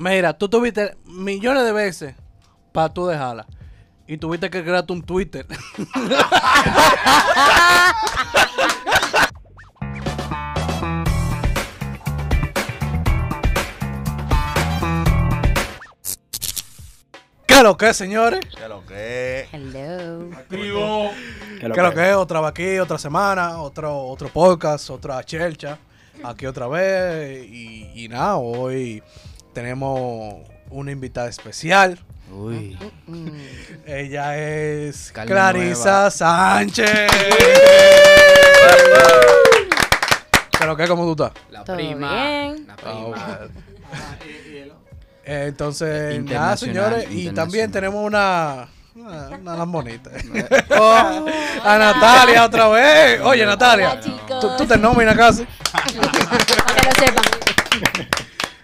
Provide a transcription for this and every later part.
Mira, tú tuviste millones de veces para tú dejarla. Y tuviste que crearte un Twitter. ¿Qué es lo que es, señores? ¿Qué lo que es? Hello. Activo. ¿Qué es lo que es? Otra vez aquí, otra semana, otro, otro podcast, otra chelcha. Aquí otra vez. Y, y nada, hoy tenemos una invitada especial. Uy. Ella es Carne Clarisa nueva. Sánchez. ¿Pero qué? ¿Cómo tú estás? La Todo prima. bien. La Ah, prima. bueno. Eh, Entonces, nada, Internacional, señores. Y también tenemos una. Una, una lambonita. A Natalia otra vez. Oye, Natalia. Hola. Tú, tú te nominas casi. Para que lo sepan.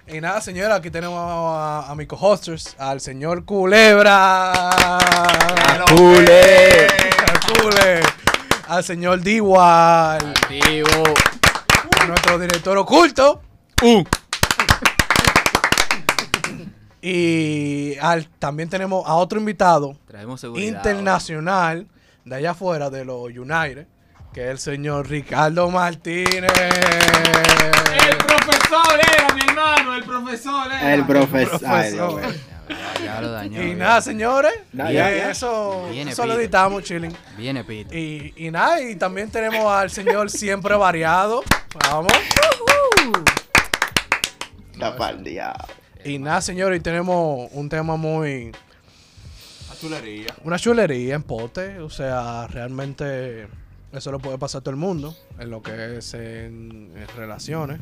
Y nada, señora, aquí tenemos a, a mi co-hosters, al señor Culebra. Cule. Al Cule. Al señor Diwal. A nuestro director oculto. Y al, también tenemos a otro invitado Traemos internacional de allá afuera, de los United, que es el señor Ricardo Martínez. El profesor era, mi hermano. El profesor era. El profesor. Ay. Dios. Ya, ya lo dañó. Y ya. nada, señores. Ya, y ya, eso, eso lo editamos, chilling. Viene Pito. Y, y nada, y también tenemos al señor siempre variado. Vamos. Está pa'l diablo. Y nada, señores, y tenemos un tema muy. La chulería. Una chulería en pote. O sea, realmente eso lo puede pasar todo el mundo. En lo que es en, en relaciones.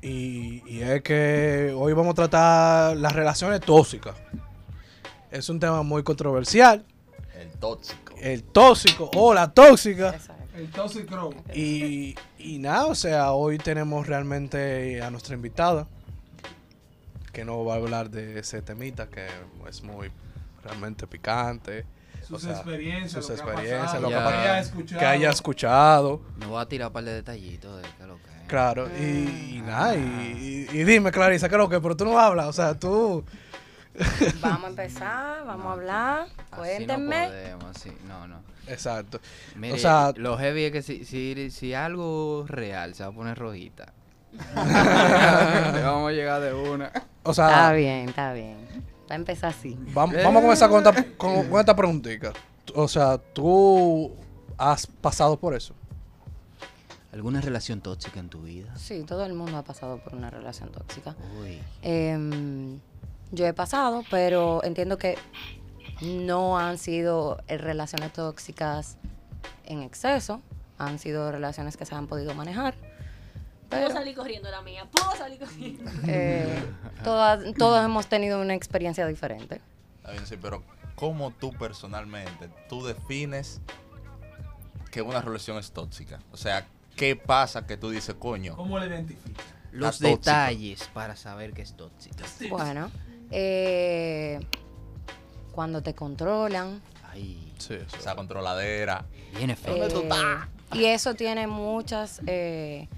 Y, y es que hoy vamos a tratar las relaciones tóxicas. Es un tema muy controversial. El tóxico. El tóxico o la tóxica. El Toxic Crow. Y, y nada, o sea, hoy tenemos realmente a nuestra invitada, que nos va a hablar de ese temita que es muy realmente picante. Sus o sea, experiencias. sus lo que ha experiencias, pasado, lo que, haya escuchado. que haya escuchado, Me voy a tirar un par de detallitos de qué es lo que es. claro. Y, y nada, y, dime, Clarisa, ¿qué es lo que? Pero tú no hablas, o sea, tú... Vamos a empezar, vamos a hablar. Así Cuéntenme. No podemos, así. No, no. Exacto. Mire, O sea- lo heavy es que si, si, si algo real se va a poner rojita. Le vamos a llegar de una. O Está sea, bien, está bien. Va a empezar así. vamos, vamos a comenzar con esta, con, con esta preguntita. O sea, tú has pasado por eso. ¿Alguna relación tóxica en tu vida? Sí, todo el mundo ha pasado por una relación tóxica. Uy. Em, yo he pasado, pero entiendo que no han sido eh, relaciones tóxicas en exceso. Han sido relaciones que se han podido manejar. Puedo salir corriendo la mía. Puedo salir corriendo. eh, todas, todos hemos tenido una experiencia diferente. Está bien, sí, pero ¿cómo tú personalmente, tú defines que una relación es tóxica? O sea, ¿qué pasa que tú dices, coño? ¿Cómo le identifica? Los detalles para saber que es tóxica. Bueno, eh, cuando te controlan. Ay, Sí, eso. Esa controladera. viene feo. eh, y eso tiene muchas eh,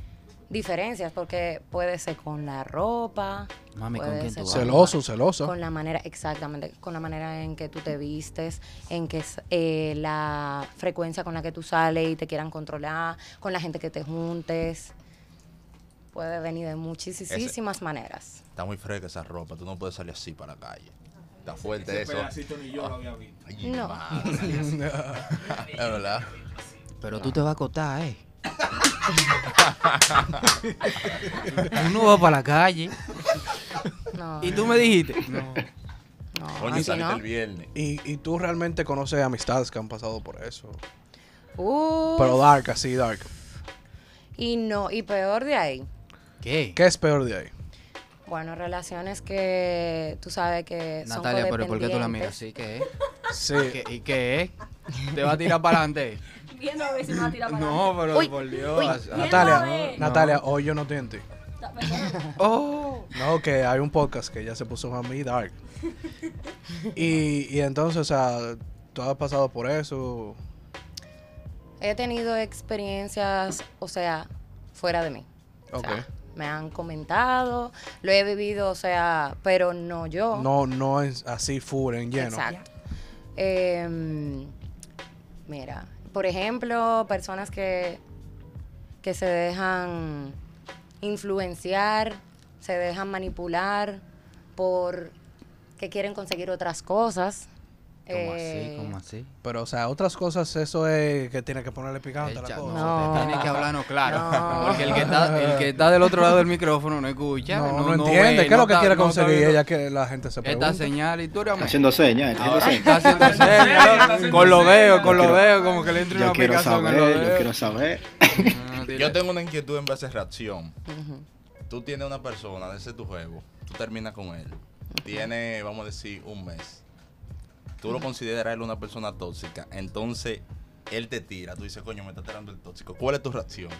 diferencias porque puede ser con la ropa, Mami, ¿con puede quién tú vas? Celoso, celoso. con la manera, exactamente, con la manera en que tú te vistes, en que eh, la frecuencia con la que tú sales y te quieran controlar, con la gente que te juntes. Puede venir de muchísimas maneras. Está muy fresca esa ropa. Tú no puedes salir así para la calle. Está fuerte Ese eso. pedacito ni yo lo había visto. Ay, No. es verdad. Pero tú te vas a acotar, ¿eh? Uno va para la calle. No, Y tú me dijiste. No. no, Coño, saliste no. el viernes. Y, y tú realmente conoces amistades que han pasado por eso. Uf, Pero dark, así dark. y no, y peor de ahí. ¿Qué? ¿Qué es peor de ahí? Bueno, relaciones que tú sabes que son Natalia, pero ¿por qué tú la miras así? ¿Qué es? Sí. ¿Qué- ¿Y qué es? ¿Te va a tirar para adelante? Viendo a ver si me va a tirar para No, pero Uy, por Dios. uy. Natalia. Natalia, hoy yo no estoy en ti. Oh. No, que hay un podcast que ya se puso a mí dark. Y, y entonces, o sea, tú has pasado por eso. He tenido experiencias, o sea, fuera de mí. O Ok. sea, me han comentado, lo he vivido, o sea, pero no yo. No, no es así full en lleno. Exacto. Em, mira, por ejemplo, personas que, que se dejan influenciar, se dejan manipular por que quieren conseguir otras cosas. ¿Cómo Eh, así? ¿Cómo así? Pero, o sea, otras cosas, eso es que tiene que ponerle picante a la cosa. No. tiene que hablarnos claro. No. Porque el que, está, el que está del otro lado del micrófono no escucha. No, entiende. ¿Qué es lo que está- quiere está conseguir ella que la gente se pregunta? Esta señal y tú eres Está haciendo señas, está haciendo está señas. haciendo con los dedos, con Yo los quiero- dedos, como que le entra Yo una quiero aplicación en los saber, yo quiero saber. Yo tengo una inquietud en base a reacción. Tú tienes una persona, ese es tu juego. Tú terminas con él. Tiene, vamos a decir, un mes. Tú lo consideras él una persona tóxica. Entonces, él te tira. Tú dices, coño, me está tirando el tóxico. ¿Cuál es tu reacción?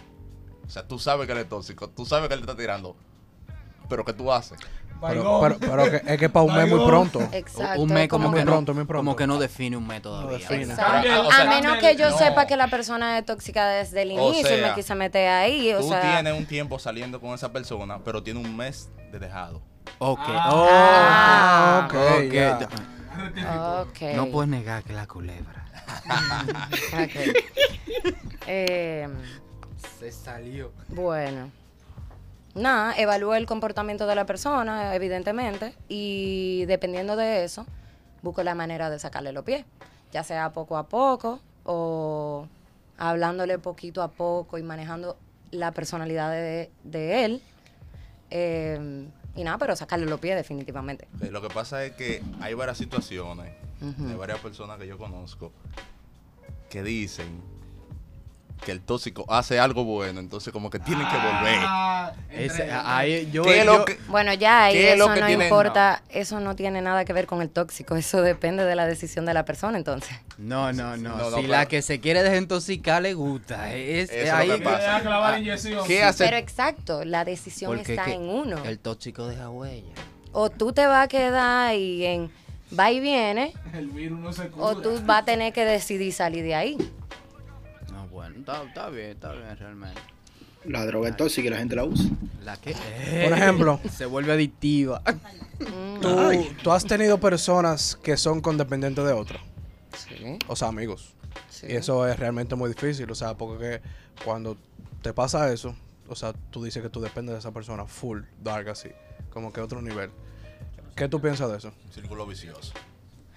O sea, tú sabes que él es tóxico. Tú sabes que él te está tirando. Pero ¿qué tú haces? Pero, pero, pero que- es que para un mes muy pronto. Exacto. un mes es como, muy que no, pronto, muy pronto. como que no define un mes todavía. define. Exacto. También, o sea, a menos que yo no. sepa que la persona es tóxica desde el O inicio y me quise meter ahí. O Tú sea, tienes un tiempo saliendo con esa persona, pero tiene un mes de dejado. Ok. Ah. ok, ok. No puedes negar que la culebra. Ok. Eh, Se salió. bueno. Nada, evalúa el comportamiento de la persona, evidentemente, y dependiendo de eso, busco la manera de sacarle los pies, ya sea poco a poco o hablándole poquito a poco y manejando la personalidad de, de él. Eh, y nada, pero sacarle los pies definitivamente. Lo que pasa es que hay varias situaciones Ujú. de varias personas que yo conozco que dicen que el tóxico hace algo bueno, entonces como que tienen que volver. Ah, Ese, ahí yo, ¿Qué yo- que- Bueno, ya ahí ¿Qué es lo eso que no importa, eso no tiene nada que ver con el tóxico, eso depende de la decisión de la persona entonces. No, no, no. No, no, si la que se quiere desintoxicar le gusta. Es, Eso es ahí lo que pasa. Ah, inyección. ¿Qué hace? Pero exacto, la decisión porque está en uno. El tóxico deja huella. O tú te vas a quedar ahí en va y viene, El virus no se cura. o tú vas a tener que decidir salir de ahí. Está, está bien, está bien realmente. La droga es tóxica y la gente la usa. La que Por ejemplo, se vuelve adictiva. tú, tú has tenido personas que son condependientes de otros. Sí, O sea, amigos. sí. Y eso es realmente muy difícil, o sea, porque cuando te pasa eso, o sea, tú dices que tú dependes de esa persona full, dark así, como que otro nivel. ¿Qué tú piensas de eso? Círculo vicioso.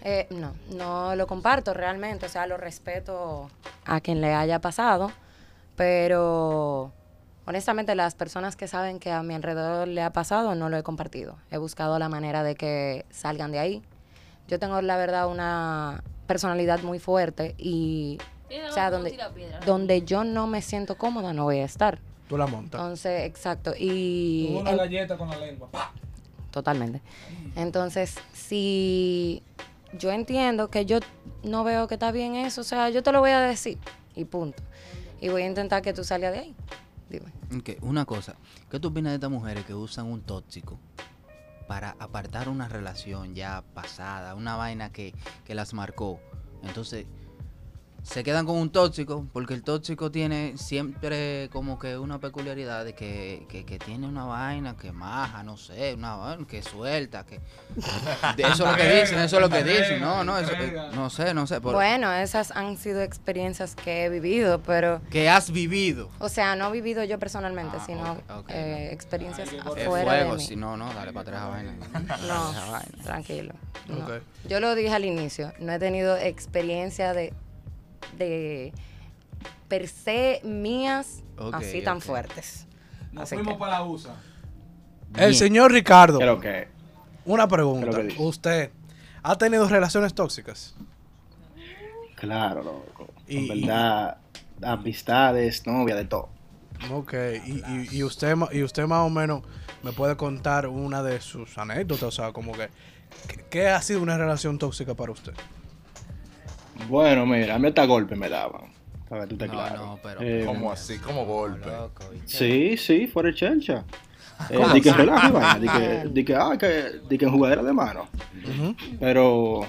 Eh, no, no lo comparto realmente, o sea, lo respeto a quien le haya pasado, pero honestamente las personas que saben que a mi alrededor le ha pasado no lo he compartido. He buscado la manera de que salgan de ahí. Yo tengo la verdad una personalidad muy fuerte y o sea, donde, donde yo no me siento cómoda no voy a estar. Tú la montas. Entonces, exacto. Y una en- galleta con la lengua. Totalmente. Entonces, si yo entiendo que yo no veo que está bien eso, o sea, yo te lo voy a decir y punto. Y voy a intentar que tú salgas de ahí. Dime. Ok, una cosa. ¿Qué tú opinas de estas mujeres que usan un tóxico para apartar una relación ya pasada, una vaina que, que las marcó? Entonces, se quedan con un tóxico porque el tóxico tiene siempre como que una peculiaridad de que, que, que tiene una vaina que maja, no sé, una vaina que suelta, que... de eso es lo que dicen, eso es lo que dicen. No, no, eso, eh, no sé, no sé. por- Bueno, esas han sido experiencias que he vivido, pero, que has vivido. o sea, no he vivido yo personalmente, Ah, sino eh, experiencias Ay, afuera de fuego, mí. si no, no, dale para atrás vaina. No, tranquilo. no. Yo lo dije al inicio, no he tenido experiencia de, de per se mías así tan fuertes. Nos Así fuimos que- para la USA. El Bien. señor Ricardo, Creo que. una pregunta. Creo que dice. ¿Usted ha tenido relaciones tóxicas? Claro, loco. Y- En verdad, amistades, novia, de todo. Ok, y, y, y usted, y usted más o menos me puede contar una de sus anécdotas, o sea, como que, ¿qué- ¿qué ha sido una relación tóxica para usted? Bueno, mira, a mí hasta golpe me daban. Para que tú te No, claro. no, pero- Eh, ¿Cómo así? ¿Cómo golpe? Sí, sí, fuera de chelcha. Eh, ¿Cómo di que relaje, vaina, di que, di que, ah, que, di que en jugadera de mano. Pero,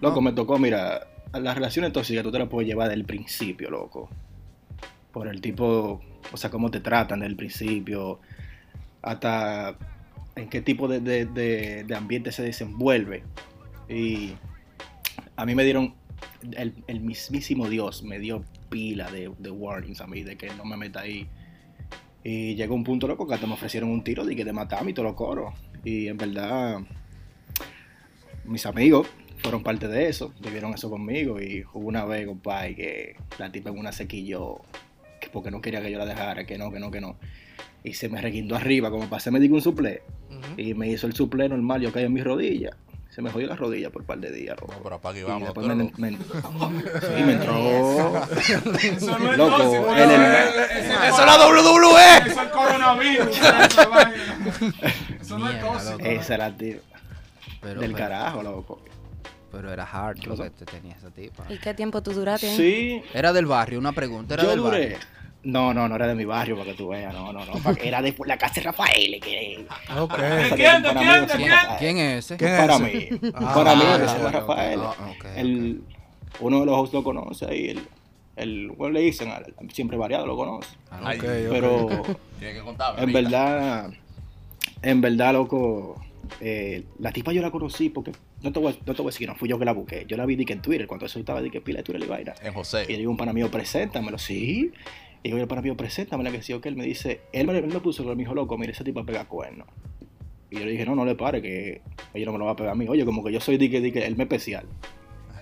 loco, me tocó, mira, las relaciones tóxicas tú te las puedes llevar del principio, loco. Por el tipo, o sea, cómo te tratan del principio. hasta en qué tipo de, de- de- de ambiente se desenvuelve. Y a mí me dieron, el, el mismísimo Dios me dio pila de, de warnings a mí, de que no me meta ahí. Y llegó un punto loco que hasta me ofrecieron un tiro de que te mataba y todo lo coro. Y en verdad, mis amigos fueron parte de eso, vivieron eso conmigo. Y hubo una vez, compadre, que la tipa en una sequilló, que porque no quería que yo la dejara, que no, que no, que no. Y se me reguindó arriba, como pasé me digo un suple. Y me hizo el suple normal, yo caí en mis rodillas. Se me jodió la rodilla por un par de días, loco. No, pero y Y vamos. me, sí, me entró. Eso no es Loco, no, es- es- es- ¡Eso es la WWE! Eso es el coronavirus. Eso no es loco. Esa era tío, Pero, del pero- carajo, loco. Pero era hard ¿Qué lo que te tenía esa tipa. ¿Y qué tiempo tú duraste? Sí, Era del barrio, una pregunta. Era yo del duré. barrio. No, no, no era de mi barrio para que tú veas, no, no, no. Era de la casa de Rafael. Que, Ok. ¿De quién? ¿De para mí, quién? ¿De quién? Rafael. ¿Quién es ese? ¿Quién es Para ese? mí, Ah, para mí, ah, fue ok. Rafael. Ah, el, uno de los hosts lo conoce ahí, el, el, ¿cómo le dicen? Siempre variado lo conoce. Ah, Ay, Ok, Pero Tienes que contarme. en ahorita. verdad, en verdad, loco, eh, la tipa yo la conocí porque, no te, voy, a- no te voy a decir que no fui yo que la busqué. Yo la vi di que en Twitter, cuando eso estaba di que pila de Twitter y vaina. En José. Y le digo un pana mío, preséntamelo, sí. Y yo, el pana mío, preséntamela, que sí, o que él me dice, él me, él me puso, pero me dijo, loco, mire, ese tipo pega cuernos. Y yo le dije, no, no le pare, que ella no me lo va a pegar a mí. Oye, como que yo soy dique, dique, el me especial.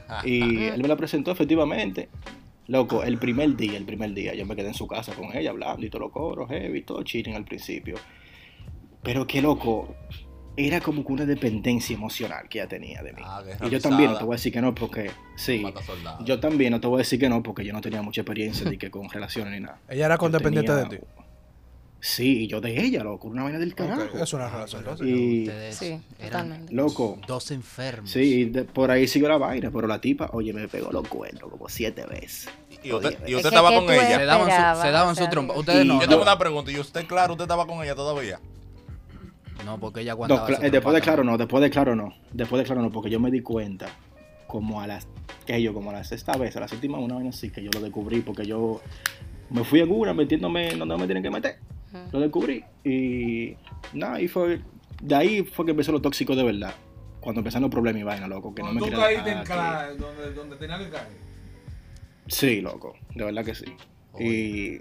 Y él me la presentó efectivamente. Loco, el primer día, el primer día, yo me quedé en su casa con ella hablando y todo lo coro, heavy, todo chilling al principio. Pero qué loco, era como que una dependencia emocional que ella tenía de mí. Ah, y yo también, no te voy a decir que no, porque sí. Yo también no te voy a decir que no, porque yo no tenía mucha experiencia ni que con relaciones ni nada. Ella era condependiente de ti. Sí, y yo de ella, loco, una vaina del carajo. Es una relación tóxica. Y, Ustedes Sí, eran totalmente. loco, dos enfermos. sí, y de- por ahí siguió la vaina, pero la tipa, oye, me pegó los cuernos como siete veces. Y usted, y Oye, usted Es que- estaba con ella. Se daban su, se daban o su trompa. Ustedes no. Yo no. tengo una pregunta. ¿Y usted, claro, usted estaba con ella todavía? No, porque ella No, aguantaba. eh, después de claro no, después de claro no, después de claro no, porque yo me di cuenta como a las, que yo, como a la sexta vez, a la séptima, una vaina así que yo lo descubrí, porque yo me fui en una metiéndome donde me tienen que meter, lo descubrí y nada, y fue, de ahí fue que empezó lo tóxico de verdad, cuando empezaron los problemas y vaina, loco, que no me Cuando tú caíste en clase, donde, donde tenía que caer. Sí, loco, de verdad que sí. Y.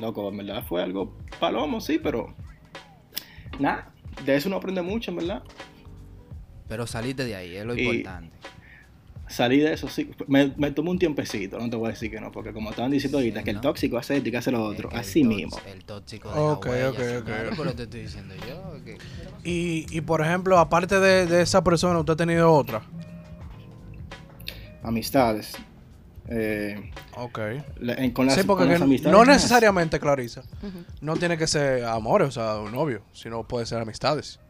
Loco, en verdad fue algo palomo, sí, pero. Nada, de eso uno aprende mucho, en verdad. Pero saliste de ahí, es lo Y- importante. Salí de eso, sí. Me, me tomó un tiempecito, no te voy a decir que no, porque como estaban diciendo ahorita, Sí, que el tóxico hace esto y que hace lo Es otro, que el así tóx- mismo. El tóxico de Ok, la ok, ok. Pero te estoy diciendo yo. que- Y, y por ejemplo, aparte de, de esa persona, ¿usted ha tenido otra? Amistades. Eh, Ok. la- en- con las, sí, porque con las que amistades. no más. necesariamente, Clarisa. No tiene que ser amores, o sea, un novio, sino puede ser amistades.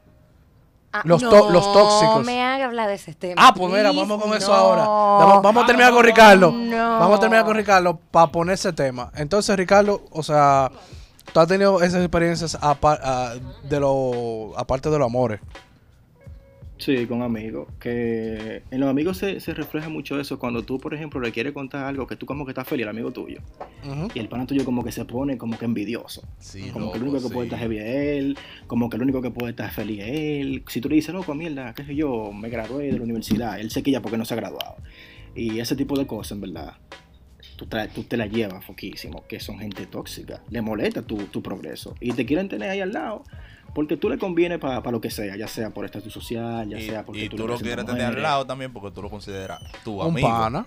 Ah, Los no, tó- los tóxicos. me haga hablar de ese tema. Ah, pues mira, vamos con eso no. ahora. Vamos, vamos a terminar con Ricardo. No. Vamos a terminar con Ricardo para poner ese tema. Entonces, Ricardo, o sea, tú has tenido esas experiencias a- de lo, aparte de los amores. Sí, con amigos. Que en los amigos se, se refleja mucho eso. Cuando tú, por ejemplo, le quieres contar algo que tú como que estás feliz al amigo tuyo. Y el pana tuyo como que se pone como que envidioso. Sí, como que el único que puede estar heavy es él. Como que el único que puede estar feliz es él. Si tú le dices, loco, mierda, qué sé yo, me gradué de la universidad. Él se quilla porque no se ha graduado. Y ese tipo de cosas, en verdad. Tú, traes- tú te la llevas foquísimo, que son gente tóxica. Le molesta tu, tu progreso. Y te quieren tener ahí al lado. Porque tú le conviene para lo que sea, ya sea por estatus social, ya Y, sea porque y tú, tú lo quieres tener al lado también porque tú lo consideras tu Un amigo. pana.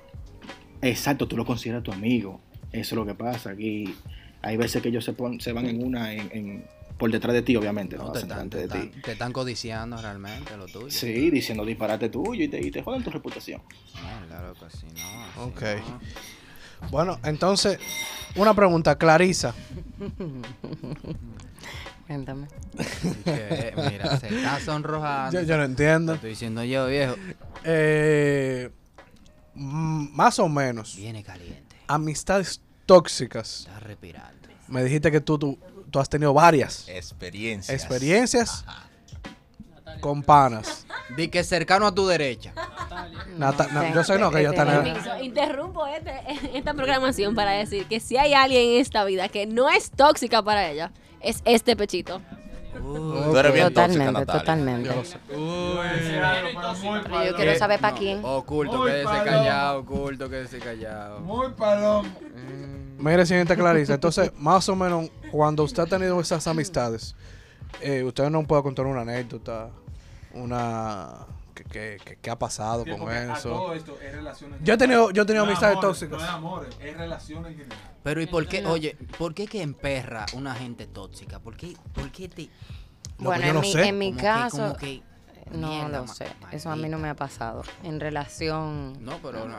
Exacto, tú lo consideras tu amigo. Eso es lo que pasa. Aquí hay veces que ellos se, pon- se van en una en, en- por detrás de ti, obviamente. No, No, te, hacen están, delante te, de ti. te están codiciando realmente lo tuyo. Sí, diciendo disparate tuyo y te, y te joden tu reputación. Mierda, loco, así no. así Ok. no. Bueno, entonces, una pregunta, Clarisa. Cuéntame. Que, mira, se está sonrojando. Yo, yo no Te entiendo. estoy diciendo yo, viejo. Eh, más o menos. Viene caliente. Amistades tóxicas. Está respirando. Me dijiste que tú, tú, tú has tenido varias Experiencias. experiencias con panas. Di que cercano a tu derecha. Nata- yo sé no, que ella está en el- Permiso, interrumpo este- esta programación para decir que si hay alguien en esta vida que no es tóxica para ella, es este pechito. Tú eres bien Totalmente, totalmente. Sé. Pero yo quiero saber para quién. Oculto, quédese palomo. callado, oculto, quédese callado. Muy palomo. Mire, señorita Clarisa, entonces, más o menos, cuando usted ha tenido esas amistades, eh, usted no puede contar una anécdota, una... que- que ha pasado Sí, con porque a eso. todo esto es relaciones Yo he tenido, yo he tenido No es amistades amores, tóxicas. No es amores, es relaciones en general. Pero ¿y por qué, oye, por qué que emperra una gente tóxica? ¿Por qué, por qué te...? Bueno, yo en no mi, sé. en mi como que- caso, como que- no mierda, lo sé. Eso a mí no me ha pasado. En relación. No, pero no,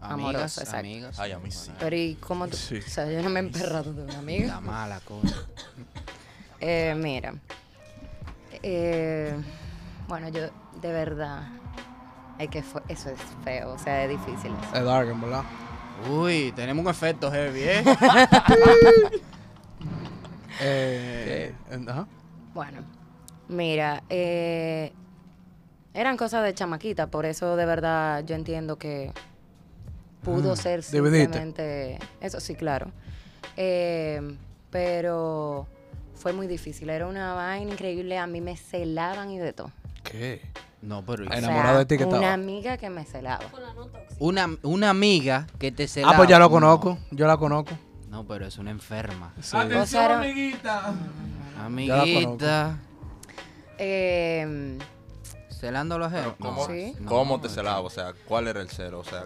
Amorosa, amigas, exacto. amigas. Ay, a mí sí. Pero ¿y cómo tú? Sí. O sea, yo no me he emperrado de una amiga. La mala cosa. Eh, mira. Eh, bueno, yo, de verdad. Es que fue- eso es feo, o sea, es difícil. eso. Es dark, en verdad. Uy, tenemos un efecto heavy, ¿eh? Eh, ajá. Bueno, mira, eh, eran cosas de chamaquita, por eso de verdad yo entiendo que pudo Ah, ser dividiste. simplemente eso, sí, claro. Eh, pero fue muy difícil, era una vaina increíble, a mí me celaban y de todo. ¿Qué? No, pero... O Ay, Enamorado de ti que Una estaba. amiga que me celaba. Una, una amiga que te se Ah, pues ya lo conozco. Yo la conozco. No, pero es una enferma. Sí. Atención, O sea, era- amiguita. Amiguita. Eh, Celando los Pero. ¿Cómo, Sí. cómo te celaba? O sea, ¿cuál era el celo? O sea,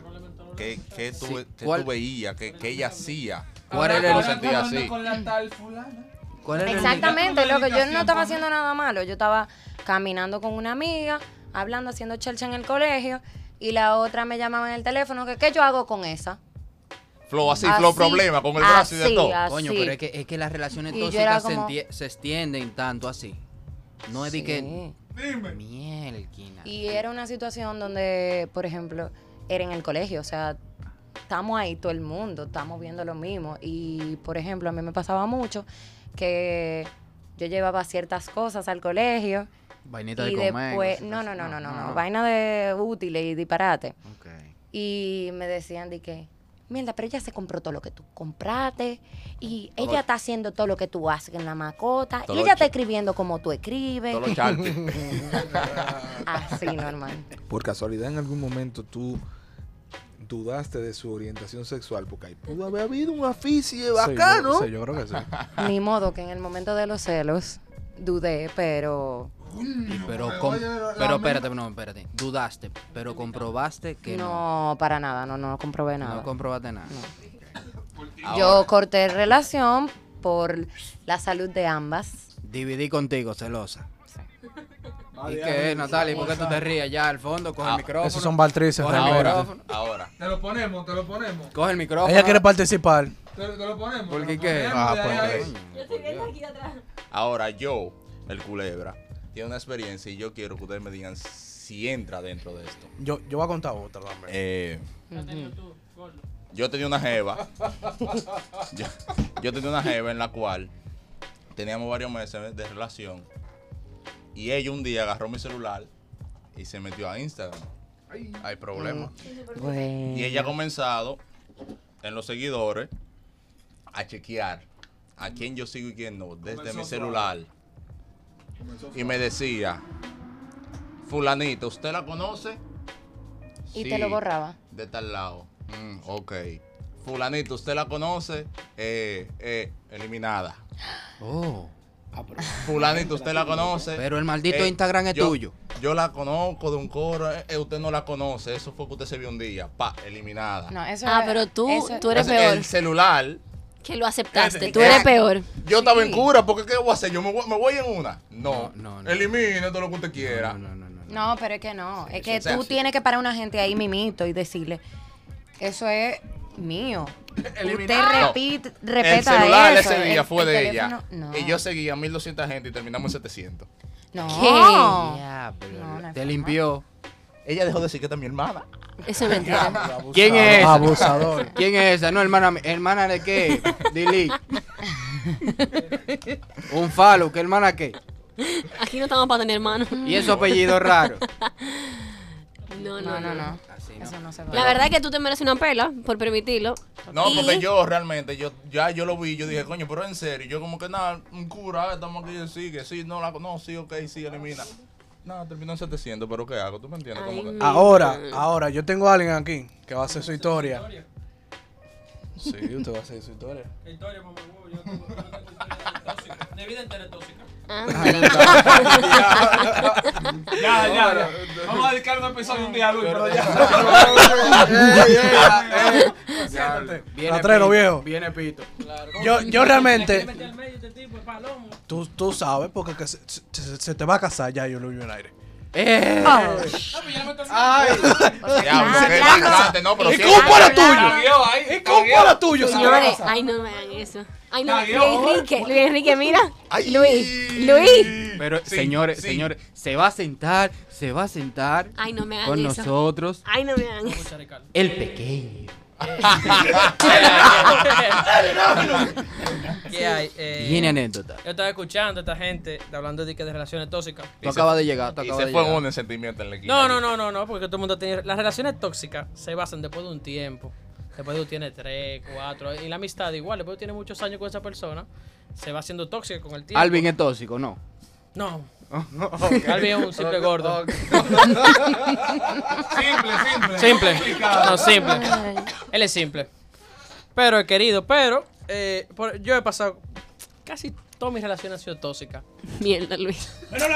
¿qué, qué tú, Sí, qué ¿cuál- tú veías? ¿Qué, qué ella hacía? ¿Cuál Ahora era el- sentías hablando así. con la tal fulana. ¿Cuál era el- Exactamente, Dando loco. Yo no estaba haciendo nada malo. Yo estaba caminando con una amiga, hablando, haciendo chelcha en el colegio, y la otra me llamaba en el teléfono, que qué yo hago con esa. Flow así, flow problema, con el brazo y de así, todo. así. Coño, pero es que, es que las relaciones Y tóxicas se, como- entie- se extienden tanto así. No es de que... Dime. Mielquina. Y era una situación donde, por ejemplo, era en el colegio, o sea, estamos ahí todo el mundo, estamos viendo lo mismo. Y, por ejemplo, a mí me pasaba mucho que yo llevaba ciertas cosas al colegio Vainita de y comer. después, cosas no, no, no, no, no, no, Ah, vaina de útiles y disparate. ok. Y me decían de que, mierda, pero ella se compró todo lo que tú compraste y Todo ella lo- está haciendo todo lo que tú haces en la macota Todo y lo ella está escribiendo como tú escribes. Los chartes. Así, normal. Por casualidad, en algún momento tú dudaste de su orientación sexual, porque ahí pudo haber habido un aficie Sí, bacano. yo- Sí, yo creo que sí. Ni modo que en el momento de los celos dudé, pero pero, Pero espérate, no, espérate. Dudaste, pero comprobaste que no. no, para nada, no, no comprobé No, nada. comprobaste nada. Yo corté relación por la salud de ambas. Dividí contigo, celosa. ¿Y qué, Natalia? ¿Por qué tú te ríes ya al fondo? Coge Ah, el micrófono. Esos son baltrices, Coge el. Ahora, micrófono. ahora. Te lo ponemos, te lo ponemos. Coge el micrófono. Ella quiere participar. Te, te lo ponemos. ¿Por qué qué? Ah, pues, Yo estoy viendo aquí atrás. Ahora yo, el culebra, tiene una experiencia y yo quiero que ustedes me digan si entra dentro de esto. Yo, yo voy a contar otra también. Eh, yo tenía una jeva. yo, yo tenía una jeva en la cual teníamos varios meses de relación. Y ella un día agarró mi celular y se metió a Instagram. Hay problemas. Bueno. Y ella ha comenzado en los seguidores a chequear a quién yo sigo y quién no desde Comenzó mi celular. Y me decía, fulanita, ¿usted la conoce? Y "Sí, te lo borraba. De tal lado. "Mm, ok. Fulanita, ¿usted la conoce? Eh, eh, eliminada. Oh, Ah, Fulanita, ¿usted la conoce? pero el maldito Eh, Instagram es yo- tuyo. Yo la conozco de un coro, eh, eh, usted no la conoce, eso fue que usted se vio un día, pa, eliminada. No, eso Ah, es- pero tú, eso- tú eres peor. El celular, Que lo aceptaste. Tú eres peor. yo estaba en cura, porque ¿qué voy a hacer? Yo me voy, me voy en una. No, No, no, no. elimine todo lo que usted quiera. No, no, no, no. no. No, pero es que no. Es que tú sí. tienes que parar a una gente ahí mimito y decirle, eso es mío. Usted repite, El respeta celular eso. ese día El- fue el de teléfono- ella. No. Y yo seguía a 1200 gente y terminamos en 700. No. Diablo, No, no hay te limpió. Ella dejó de decir que esta es mi hermana. Eso es mentira. ¿Quién es esa? Abusador. ¿Quién es esa? No, hermana, hermana de qué? Dili. Un falo, ¿qué hermana qué? Aquí no estamos para tener hermanos. Y esos apellidos raros. no, No, no, no. No. Eso no se va. La verdad es que tú te mereces una pela por permitirlo. No, Y- porque yo realmente, yo ya yo lo vi, yo dije, coño, pero en serio, yo como que nada, un cura, estamos aquí, sí, que sí, no, la, no, sí, ok, sí, elimina. Nada, terminó en 700, pero ¿qué hago? ¿Tú me entiendes? Como que- Ahora, ahora, yo tengo a alguien aquí que va a hacer su historia. Sí, usted va a hacer su historia. Historia, mamá, yo tengo- yo tengo historia tóxica. Mi vida entera es tóxica. Ah, Ya, ya, ya. Vamos a dedicar un episodio un día a Luis, pero ya. Viejo. Viene Pito. Yo, yo realmente, este tú, tú sabes, porque que se, se- se te va a casar ya yo Luis United. ¡Eh! No, pues ya me estoy Diablo, qué bastante, no, pero ¿Y sí. cómo fuera tuyo? Tagueó ahí. ¿Y cómo fuera tuyo? Señores, ay no me hagan eso. Ay no, Luis Enrique, Luis Enrique, mira. Ay. Luis, Luis. Pero, Sí, señores, sí. señores, se va a sentar, se va a sentar Ay no me hagan con eso. nosotros Ay no me hagan eso. El pequeño. ¿Qué hay? Eh, Tiene anécdota. Yo estaba escuchando a esta gente hablando de, que de relaciones tóxicas. Tú acabas de llegar, tú Y se de fue en sentimiento en la esquina. No, no, no, no, no, porque todo el mundo tiene. Las relaciones tóxicas se basan después de un tiempo. Después de tú tienes tres, cuatro. Y la amistad igual, después de tú tienes muchos años con esa persona, se va haciendo tóxica con el tiempo. Alvin es tóxico, ¿no? No. Alvin es un simple gordo. Simple, simple. Simple. No, simple. Él es simple. Pero es querido, pero eh, por- yo he pasado. Casi todas mis relaciones han sido tóxicas. Mierda, Luis. Pero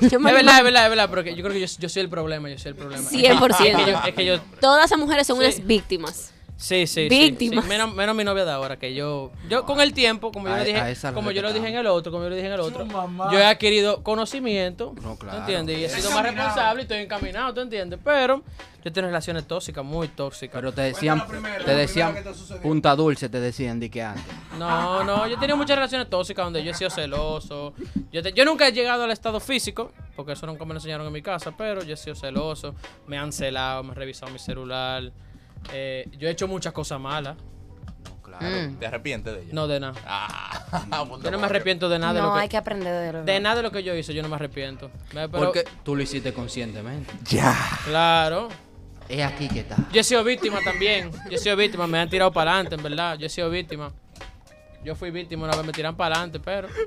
Es verdad, es verdad, es verdad, pero que yo creo que yo, yo soy el problema, yo soy el problema. 100%. Es que yo, es que yo Todas esas mujeres son Sí. unas víctimas. Sí, sí, sí, Víctimas. sí. Menos, menos mi novia de ahora, que yo, yo con el tiempo, como yo A- le dije, como yo lo dije en el otro, como yo lo dije en el otro, yo he adquirido conocimiento, No, claro. ¿tú entiendes? Y he sido más responsable y estoy encaminado, ¿tú entiendes? Pero yo tengo relaciones tóxicas, muy tóxicas. Pero te decían, primera, te decían te punta dulce, te decían de que antes. No, no, yo he tenido muchas relaciones tóxicas donde yo he sido celoso. Yo, te- yo nunca he llegado al estado físico, porque eso nunca me lo enseñaron en mi casa, pero yo he sido celoso, me han celado, me han revisado mi celular. Eh, yo he hecho muchas cosas malas, No, claro. Mm. ¿Te arrepientes de ella? no de nada. Ah, Yo no me arrepiento de nada de No, lo que, hay que aprender de lo de nada de lo que yo hice, yo no me arrepiento. Pero, Porque tú lo hiciste conscientemente. claro. Es aquí que está. Yo he sido víctima también. Yo he sido víctima, me han tirado para adelante, en verdad. Yo he sido víctima. Yo fui víctima una vez, me tiran para adelante, pero.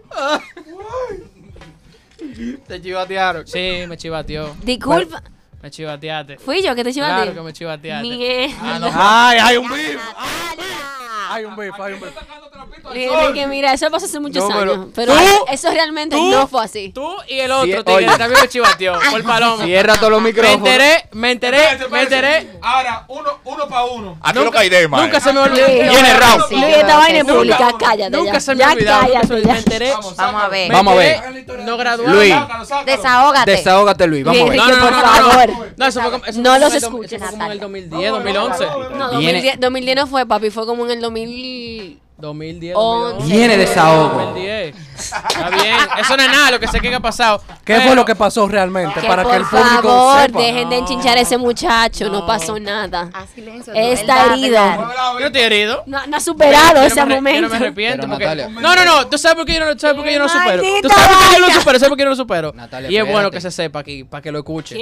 Te chivatearon. Sí, me chivateó. Disculpa, Me chivateaste. fui yo que te chivateé. Claro que me chivateaste. Mierda. Ay, hay un beef. Hay un beef, hay un beef. Luis Enrique, mira, eso pasó hace muchos No, pero- años. Pero ¿Tú? eso realmente ¿Tú? no fue así. Tú y el otro Sí, tigre oye. también me chivateó por palomo. Cierra todos los Me micrófonos. enteré, me enteré, me enteré. Ahora, uno, uno para uno. Aquí lo caeré, man. Nunca se me olvidó. Luis, Viene round. Luis, esta vaina es Nunca- pública, cállate Nunca ya. se me ya olvidó. nunca se cállate me- ya. Me enteré. Vamos, Vamos a ver. me Vamos a ver. enteré, No graduaron. Luis. Sácalo, sácalo. Desahógate. Desahógate, Luis. Vamos a ver. Enrique, por favor. No, eso fue como, eso No fue como los el do- escuches, eso fue como en el Natalia. 2010, 2011. No, Viene- 2010, 2010 no fue, papi, fue como en el 2000. 2010, Once. 2011. Viene desahogo. 2010. Está bien. Eso no es nada, lo que sé que ha pasado. ¿Qué Pero- fue lo que pasó realmente? Que Para por que el público favor, sepa. dejen de enchinchar a ese muchacho, no, pasó nada. Silencio. Está herido. Yo no estoy herido. No, no ha superado no ese momento. Yo no me arrepiento. Porque... Natalia. No, no, no. ¿Tú sabes por qué yo no, sabes por qué yo no ¡Qué supero? ¿Tú sabes por qué yo no supero? ¿Sabes por qué yo no supero? Natalia, y es bueno que se sepa aquí, para que lo escuche.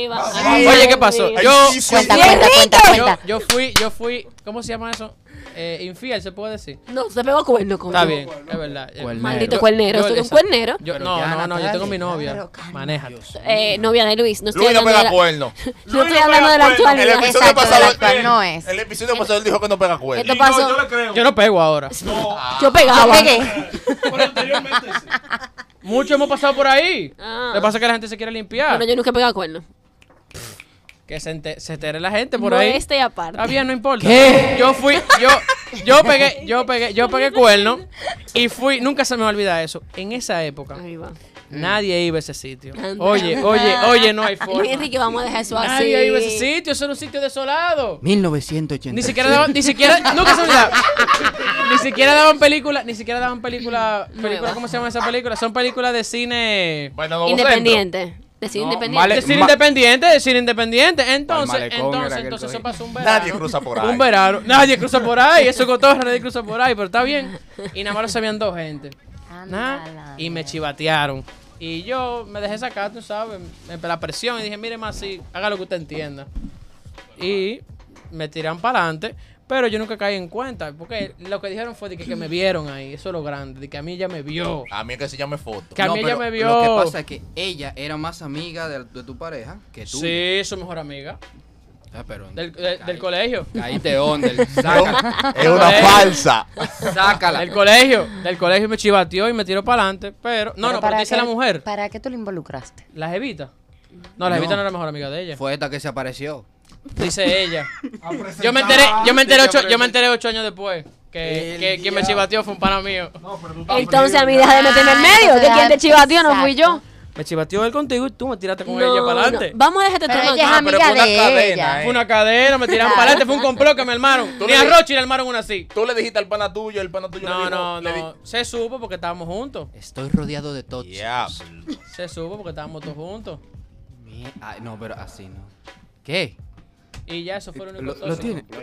Ay, Oye, ¿qué pasó? Yo, Cuenta, Bien cuenta, cuenta, yo, cuenta. yo fui, yo fui, ¿cómo se llama eso? Eh, infiel, ¿se puede decir? No, se pegó cuerno con Está bien, es verdad. Cuernero. Maldito cuernero. yo- ¿Tú eres un exacto. cuernero? Yo, Pero no, no, no, yo tengo mi novia. Manéjate. Eh, novia de Luis. No estoy Luis no hablando de pega la, cuerno. no estoy hablando de la El actualidad. episodio Exacto, pasado, actual no es. el episodio pasado él dijo que no pega cuerno. Esto pasó. yo le creo. Yo no pego ahora. Yo pegaba. Yo pegué. Pero anteriormente sí. Mucho hemos pasado por ahí. Ah. Lo que pasa es que la gente se quiere limpiar. Bueno, yo nunca he pegado cuerno. Que se, ente- se entere la gente por ahí. Modestia y aparte. Está bien, no importa. ¿Qué? Yo fui, yo, yo pegué, yo pegué, yo pegué cuerno y fui, nunca se me va a olvidar eso. En esa época, Ahí va. nadie iba a ese sitio. Anda. Oye, oye, oye, no hay forma. Enrique, vamos a dejar eso así. Nadie iba a ese sitio, eso era un sitio desolado. 1980. Ni siquiera daban, ni siquiera, nunca se me olvidaba. Ni siquiera daban películas, ni siquiera daban películas, películas, Nueva. ¿cómo se llama esa película? Son películas de cine. Bueno, Independiente. Decir No, independiente. vale. De cine Ma- independiente, de cine independiente. Entonces, entonces, entonces eso pasó un verano. Nadie cruza por ahí. Un verano. Nadie cruza por ahí. Eso cotorra, nadie cruza por ahí, pero está bien. Y nada más lo sabían dos gente. Nada. Ándala, Y me chivatearon. Y yo me dejé sacar, tú sabes, la presión y dije, mire más, sí, haga lo que usted entienda. y me tiran para adelante, pero yo nunca caí en cuenta, porque lo que dijeron fue de que, que me vieron ahí, eso es lo grande, de que a mí ya me vio. A mí es que se llame foto. Que a No, mí ella pero me vio. Lo que pasa es que ella era más amiga de, de tu pareja que tú. Sí, su mejor amiga Ah, pero del, de- del colegio. Caíste onda. Sácala. Es una Colegio. falsa. Sácala. Del colegio, del colegio me chivateó y me tiró para adelante, pero no, no, pero para dice qué- la mujer, ¿Para qué tú lo involucraste? la jevita. No, la No. jevita no era mejor amiga de ella. Fue esta que se apareció. Dice ella. Yo me enteré, yo me enteré ocho, yo me enteré ocho años después que, que quien me chivateó fue un pana mío. Entonces a mí deja de meterme en medio. Que quien te chivateó no fui yo. Me chivateó él contigo y tú me tiraste con No, ella para no. adelante. Vamos a dejarte Pero tomar. ella es Ah, pero amiga fue una de cadena, ella. eh. Fue una cadena, me tiraron para adelante, fue un complot que me armaron. Tú Ni a Rochi le armaron una así. Tú le dijiste al pana tuyo, el pana tuyo le No, dijo. no, le di- no. Se supo porque estábamos juntos. Estoy rodeado de tóxicos. Diablo. Se supo porque estábamos todos juntos. Ay, no, pero así no. ¿Qué? Y ya eso fue lo único ¿Lo, tiene?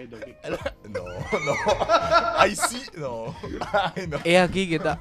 No, no. Ay, sí, no. Ay, no. Es aquí que está.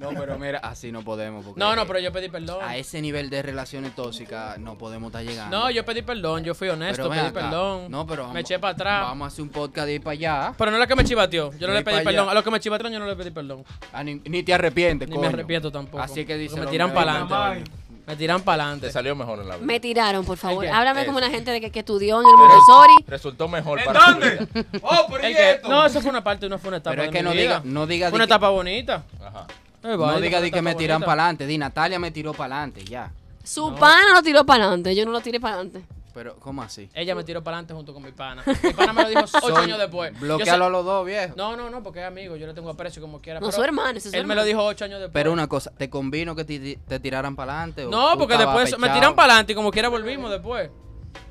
No, pero mira, así no podemos. porque No, no, pero yo pedí perdón. A ese nivel de relaciones tóxicas no podemos estar llegando. No, yo pedí perdón, yo fui honesto, pedí acá. perdón. No, pero me vamos- eché para atrás. Vamos a hacer un podcast de ir para allá. Pero no es la que me chivateó. Yo no le pedí allá. perdón. A los que me chivatearon yo no le pedí perdón. Ah, ni, ni te arrepientes, Ni coño. me arrepiento tampoco. Así que dice. Me tiran para "Ay, adelante. Me tiran para Te adelante. salió mejor en la vida. Me tiraron, por favor. Háblame Eso. como una gente de que, que estudió en el Montessori. Resultó mejor para tu vida. Oh, pero El ¿y que- esto? no, eso fue una parte, no fue una etapa. Pero es de que mi no vida. diga, no diga Fue una que- etapa bonita. Ajá. Eh, no diga que me tiran para adelante. Di, Natalia me tiró para adelante, ya. Su pana lo tiró para adelante. Yo no lo tiré para adelante. Pero, ¿cómo así? Ella me tiró para adelante junto con mi pana. Mi pana me lo dijo ocho años después. Yo Bloquealo sé- a los dos, viejo. No, no, no, porque es amigo. Yo le tengo aprecio como quiera. No, pero su hermano, su Él me lo dijo ocho años después. Pero una cosa, ¿te convino que te, te tiraran para adelante? No, porque después me tiran para adelante y como quiera volvimos después.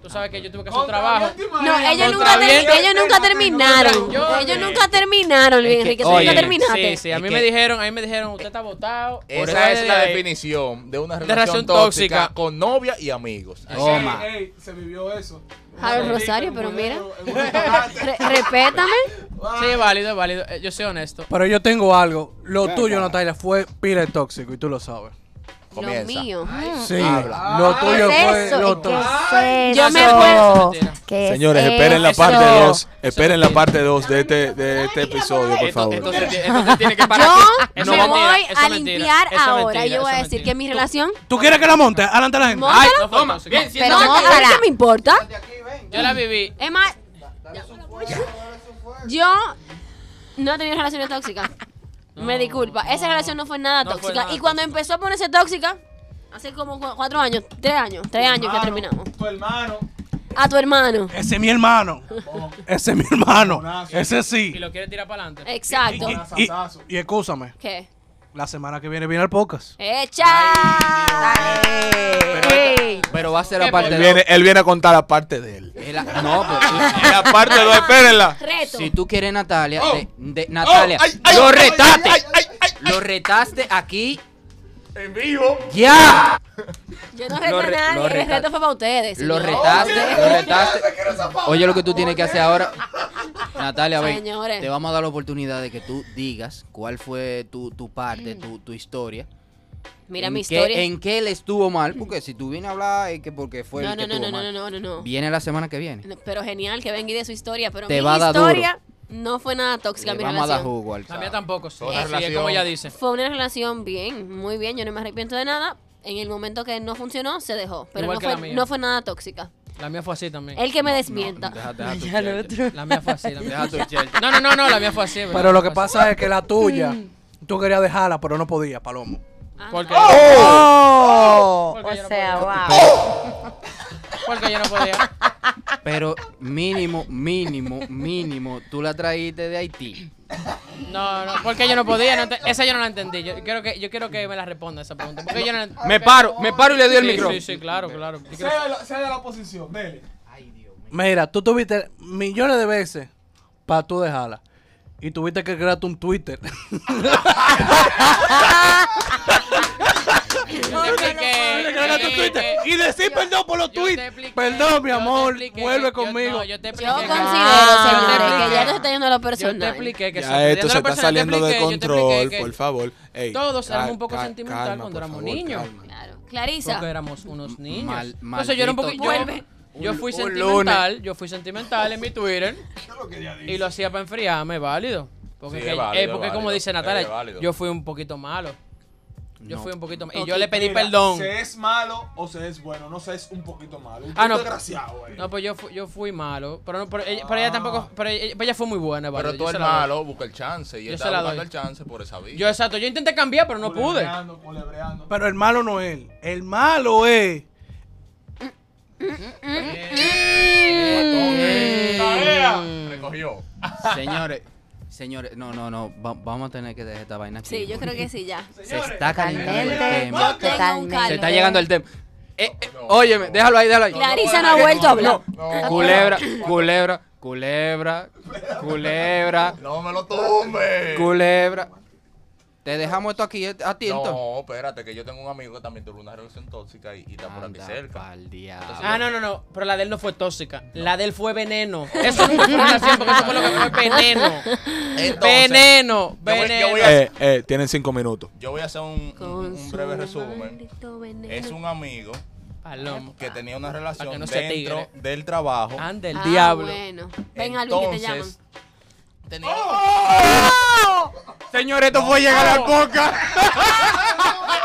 Tú sabes que yo tuve que hacer un trabajo. No, ellos nunca, ellos nunca terminaron. Ellos nunca terminaron, Luis Es que- Enrique. Tú oye, nunca terminaste. Sí, sí, a Es mí que- me dijeron, a mí me dijeron, usted está votado. Esa es la de- definición de una de relación, tóxica, tóxica. con novia y amigos. Toma. Se vivió eso. En Rosario, pero mira. respétame. Sí, es válido, es válido. Eh, Yo soy honesto. Pero yo tengo algo. Lo tuyo, Natalia, fue pila de tóxico y tú lo sabes. Comienza. Lo mío. Sí. Habla. Lo tuyo ¿Qué fue lo ¿Qué tóxico. es Yo me es Señores, esperen la parte 2. Esperen la parte 2 de este, de este episodio, por favor. esto se tiene que parar. Yo me voy a limpiar ahora. yo voy a decir mentira. que mi relación. ¿Tú quieres que la monte? Adelante a la gente. Móntala. Ay, Toma, Pero. No, qué me importa. Yo la viví. Es más, yo no he tenido relaciones tóxicas. Me disculpa. Esa relación no fue nada No fue tóxica. nada y cuando empezó a ponerse tóxica, hace como cu- cuatro años, tres años, tres años que terminamos. Tu hermano. A tu hermano. Ese es mi hermano. Ese es mi hermano. Ese Y sí. lo quiere tirar para adelante. Exacto. Y, y, y escúchame. ¿Qué? La semana que viene viene el podcast. ¡Echa! Ey. Pero va a ser la ¿Qué parte Él dos. viene, él viene a contar la parte de él. Es la- no, pero la parte 2, espérenla. Reto. si tú quieres Natalia, de, de- Natalia, Oh, ay, ay, lo ay, retaste. ay, ay, ay, Lo retaste aquí. En vivo. ¡Ya! Yo no Lo reto a re- nadie. lo El reta- reto fue para ustedes. Lo señores. retaste, lo retaste. Oye, lo que tú tienes que hacer ahora. Natalia, ven. Señores. Te vamos a dar la oportunidad de que tú digas cuál fue tu, tu parte, tu, tu historia. Mira mi qué- historia. ¿En qué él estuvo mal? Porque si tú vienes a hablar es que porque fue No, el no, que no, estuvo no, no, mal. no, no, no. Viene la semana que viene. Pero genial que venga y de su historia. Pero Te mi va a dar historia no fue nada tóxica. Le mi vamos a dar relación. jugo al La mía tampoco. Sí, relación- como ella dice. Fue una relación bien, muy bien. Yo no me arrepiento de nada. En el momento que no funcionó, se dejó. Pero Igual no que la fue, mía. no fue nada tóxica. La mía fue así también. El que me desmienta. Deja, deja tu chiste. La mía fue así. La mía Deja tu. No, no, no, no, la mía fue así. Pero lo que pasa es que la tuya, tú querías dejarla, pero no podías, Palomo. Ah, Porque, Oh, Porque yo o no sea, wow. Porque yo no podía. Pero mínimo, mínimo, mínimo, tú la traíste de Haití. No, no, porque yo no podía. no te- esa yo no la entendí. Yo quiero que, yo quiero que me la responda esa pregunta. Porque yo no la- Me paro, me paro y le doy el Sí, micrófono. Sí, sí, claro, claro. Yo quiero- Sea la, sea de la posición, dele. Mira, tú tuviste millones de veces para tú dejarla. Y tuviste que crearte un Twitter. Yo te expliqué, yo te expliqué. Y decir perdón por los tweets. Perdón, mi amor. Vuelve conmigo. yo te expliqué Yo que- considero, Ah. que ya no se está yendo a lo Yo te personal. expliqué que Ya esto se lo está personal, saliendo de control, por favor. Ey, Todos éramos un poco sentimental calma, cuando éramos favor, niños. Claro. Clarisa, Porque éramos unos niños. Mal- Entonces yo era un poquito. yo- vuelve. Yo fui un sentimental, yo fui sentimental en mi Twitter y lo hacía para enfriarme, válido. Porque, Sí, que- válido, eh, porque es como válido, dice Natalia, válido. yo fui un poquito malo. Yo No. fui un poquito malo. Y yo le pedí Mira, perdón. Se es malo o se es bueno, no se es un poquito malo. Un Ah, no. desgraciado, güey. No, pues yo fui, yo fui malo. Pero, no, pero, ella, pero ella tampoco. Pero ella, pero ella fue muy buena, Pero tú doy. malo busca el chance y Yo él se está la buscando doy. el chance por esa vía. Yo, exacto, yo intenté cambiar, pero no pude. Culebreando. Pero el malo no es él. El malo es. Recogió. Señores, señores, no, no, no, va- vamos a tener que dejar esta vaina aquí. Sí, yo creo que sí, ya. Se está calentando el Totalmente. tema. Yo tengo un Totalmente. calor. Se está llegando el tema. Eh, eh, óyeme, déjalo ahí, déjalo ahí. Clarisa no ha vuelto a hablar. No, Culebra, culebra, culebra, culebra, no me lo tumbe. culebra. Te dejamos esto aquí eh, atento. No, espérate, que yo tengo un amigo que también tuvo una relación tóxica y, y está por aquí cerca. diablo. Ah, no, no, no. Pero la de él no fue tóxica. La de él fue veneno. Eso no fue relación porque eso fue lo que fue veneno. Entonces, veneno. voy- yo Veneno. voy a- Eh, eh, tienen cinco minutos. Yo voy a hacer un, un- Con un breve su resumen. Es un amigo Palomo. que tenía una relación no dentro del trabajo. Anda el Ah, diablo. bueno. Ven, Alvin, que te llaman. Entonces, tenía... Señores, esto puede llegar al boca.